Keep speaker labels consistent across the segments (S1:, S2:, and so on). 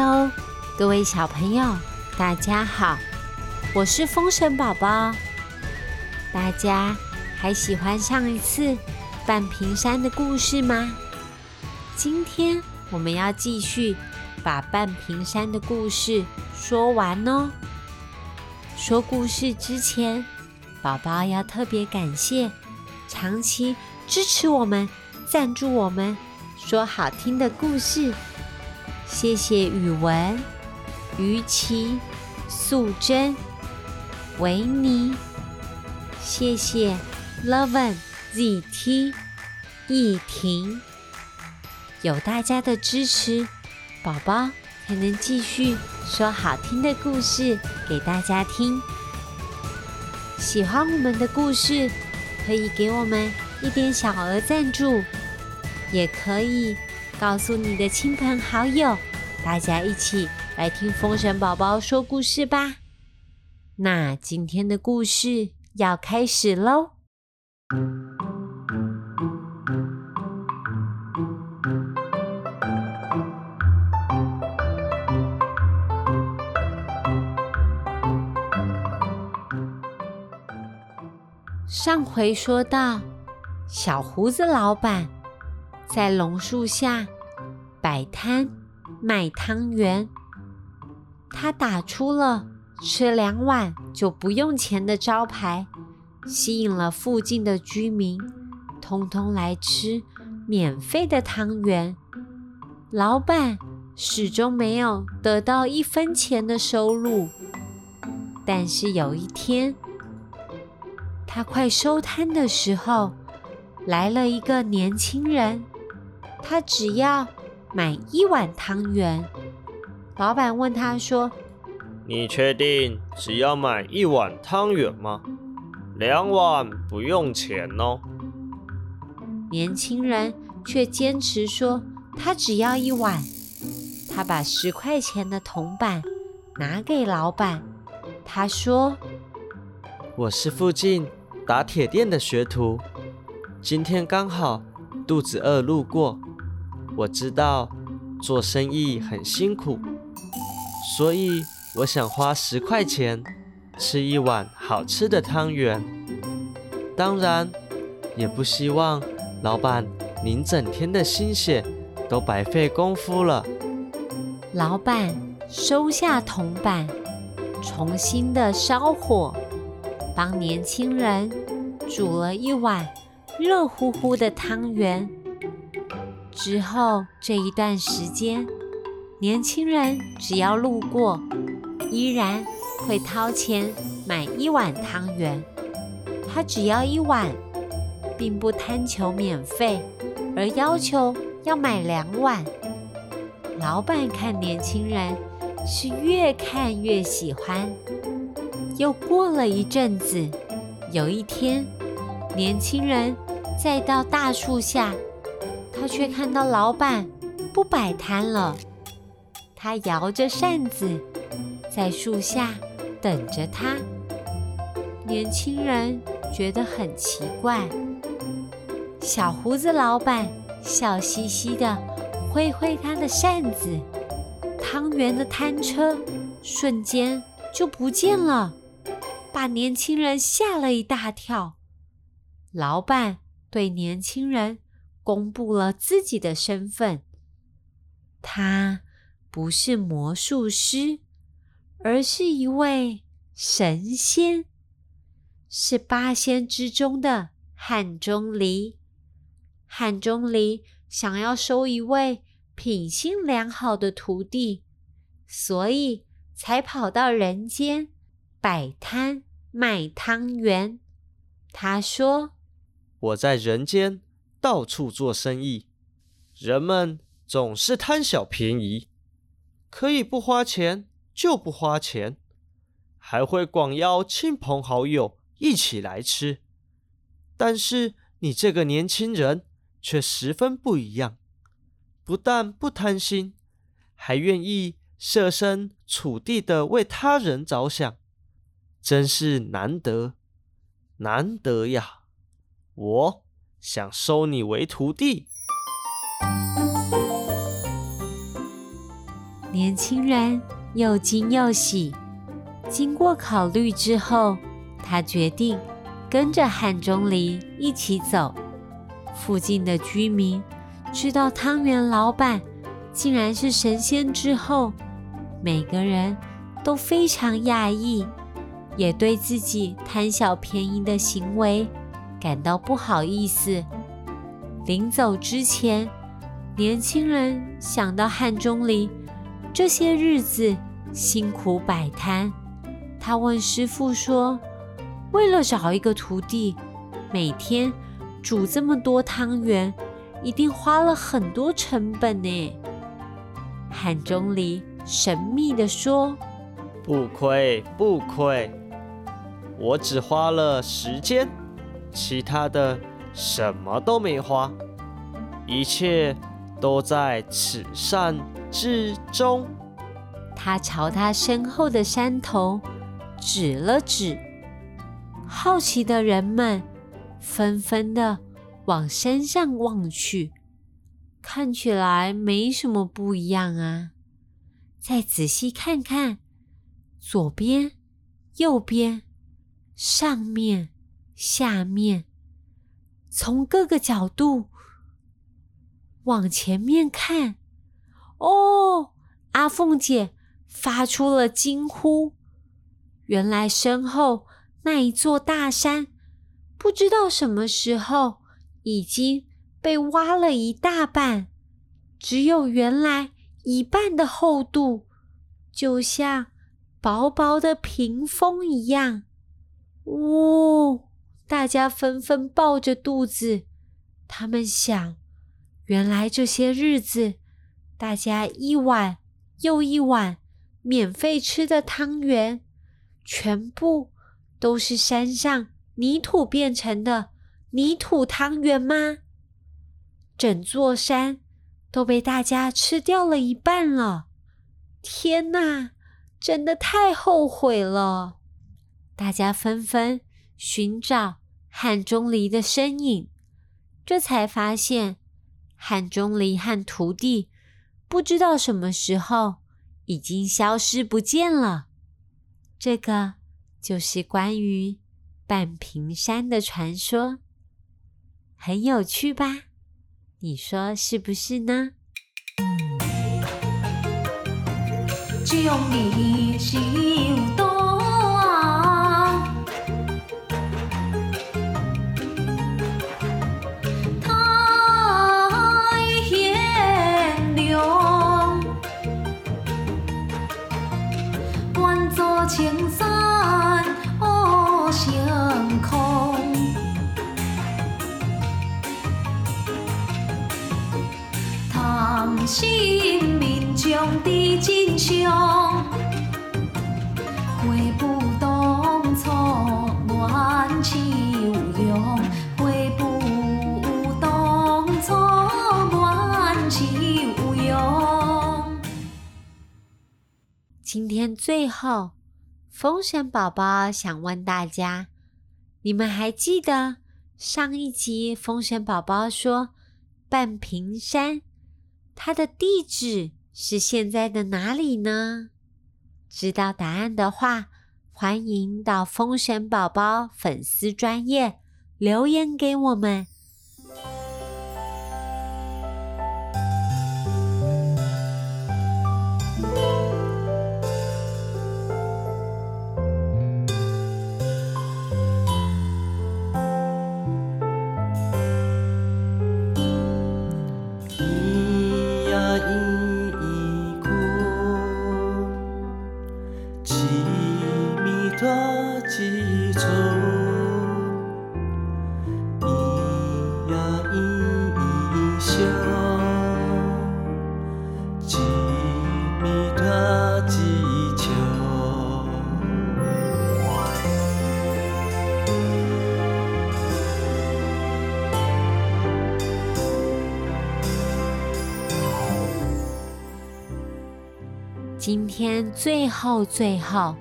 S1: 哦各位小朋友，大家好，我是风神宝宝。大家还喜欢上一次半屏山的故事吗？今天我们要继续把半屏山的故事说完哦。说故事之前，宝宝要特别感谢长期支持我们、赞助我们说好听的故事。谢谢语文、于琪、素贞、维尼，谢谢 Loven ZT、易婷，有大家的支持，宝宝才能继续说好听的故事给大家听。喜欢我们的故事，可以给我们一点小额赞助，也可以。告诉你的亲朋好友，大家一起来听风神宝宝说故事吧。那今天的故事要开始喽。上回说到，小胡子老板。在榕树下摆摊卖汤圆，他打出了吃两碗就不用钱的招牌，吸引了附近的居民，通通来吃免费的汤圆。老板始终没有得到一分钱的收入，但是有一天，他快收摊的时候，来了一个年轻人。他只要买一碗汤圆。老板问他说：“
S2: 你确定只要买一碗汤圆吗？两碗不用钱哦。”
S1: 年轻人却坚持说：“他只要一碗。”他把十块钱的铜板拿给老板，他说：“
S3: 我是附近打铁店的学徒，今天刚好肚子饿路过。”我知道做生意很辛苦，所以我想花十块钱吃一碗好吃的汤圆。当然，也不希望老板您整天的心血都白费功夫了。
S1: 老板收下铜板，重新的烧火，帮年轻人煮了一碗热乎乎的汤圆。之后这一段时间，年轻人只要路过，依然会掏钱买一碗汤圆。他只要一碗，并不贪求免费，而要求要买两碗。老板看年轻人是越看越喜欢。又过了一阵子，有一天，年轻人再到大树下。他却看到老板不摆摊了，他摇着扇子在树下等着他。年轻人觉得很奇怪。小胡子老板笑嘻嘻的挥挥他的扇子，汤圆的摊车瞬间就不见了，把年轻人吓了一大跳。老板对年轻人。公布了自己的身份，他不是魔术师，而是一位神仙，是八仙之中的汉钟离。汉钟离想要收一位品性良好的徒弟，所以才跑到人间摆摊卖汤圆。他说：“
S3: 我在人间。”到处做生意，人们总是贪小便宜，可以不花钱就不花钱，还会广邀亲朋好友一起来吃。但是你这个年轻人却十分不一样，不但不贪心，还愿意设身处地的为他人着想，真是难得，难得呀！我。想收你为徒弟。
S1: 年轻人又惊又喜。经过考虑之后，他决定跟着汉钟离一起走。附近的居民知道汤圆老板竟然是神仙之后，每个人都非常讶异，也对自己贪小便宜的行为感到不好意思。临走之前，年轻人想到汉钟离这些日子辛苦摆摊，他问师傅说：“为了找一个徒弟，每天煮这么多汤圆，一定花了很多成本呢。”汉钟离神秘地说：“
S3: 不亏，不亏，我只花了时间，其他的。”什么都没花，一切都在此善之中。
S1: 他朝他身后的山头指了指，好奇的人们纷纷的往山上望去，看起来没什么不一样啊。再仔细看看，左边、右边、上面、下面。从各个角度往前面看，哦，阿凤姐发出了惊呼。原来身后那一座大山，不知道什么时候已经被挖了一大半，只有原来一半的厚度，就像薄薄的屏风一样。哦。大家纷纷抱着肚子，他们想：原来这些日子，大家一碗又一碗免费吃的汤圆，全部都是山上泥土变成的泥土汤圆吗？整座山都被大家吃掉了一半了！天哪，真的太后悔了！大家纷纷寻找。汉钟离的身影，这才发现汉钟离和徒弟不知道什么时候已经消失不见了。这个就是关于半屏山的传说，很有趣吧？你说是不是呢？
S4: 只用你心动秋挥不动，从乱起无忧。挥不动，从乱起无。
S1: 今天最后，风神宝宝想问大家，你们还记得上一集风神宝宝说半屏山它的地址？是现在的哪里呢？知道答案的话，欢迎到风神宝宝粉丝专业留言给我们。今天最后最后，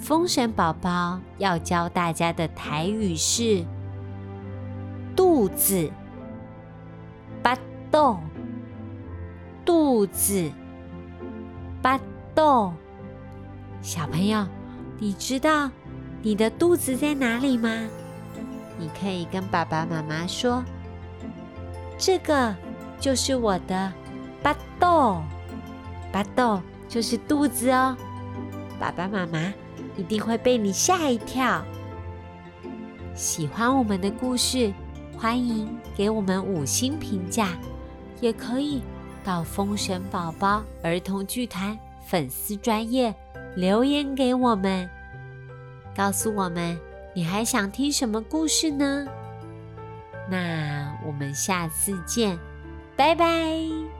S1: 风神宝宝要教大家的台语是“肚子”，巴豆，肚子，巴豆。小朋友，你知道你的肚子在哪里吗？你可以跟爸爸妈妈说：“这个就是我的巴豆，巴豆就是肚子哦。”爸爸妈妈一定会被你吓一跳。喜欢我们的故事，欢迎给我们五星评价，也可以到风神宝宝儿童剧团粉丝专业留言给我们，告诉我们你还想听什么故事呢？那我们下次见，拜拜。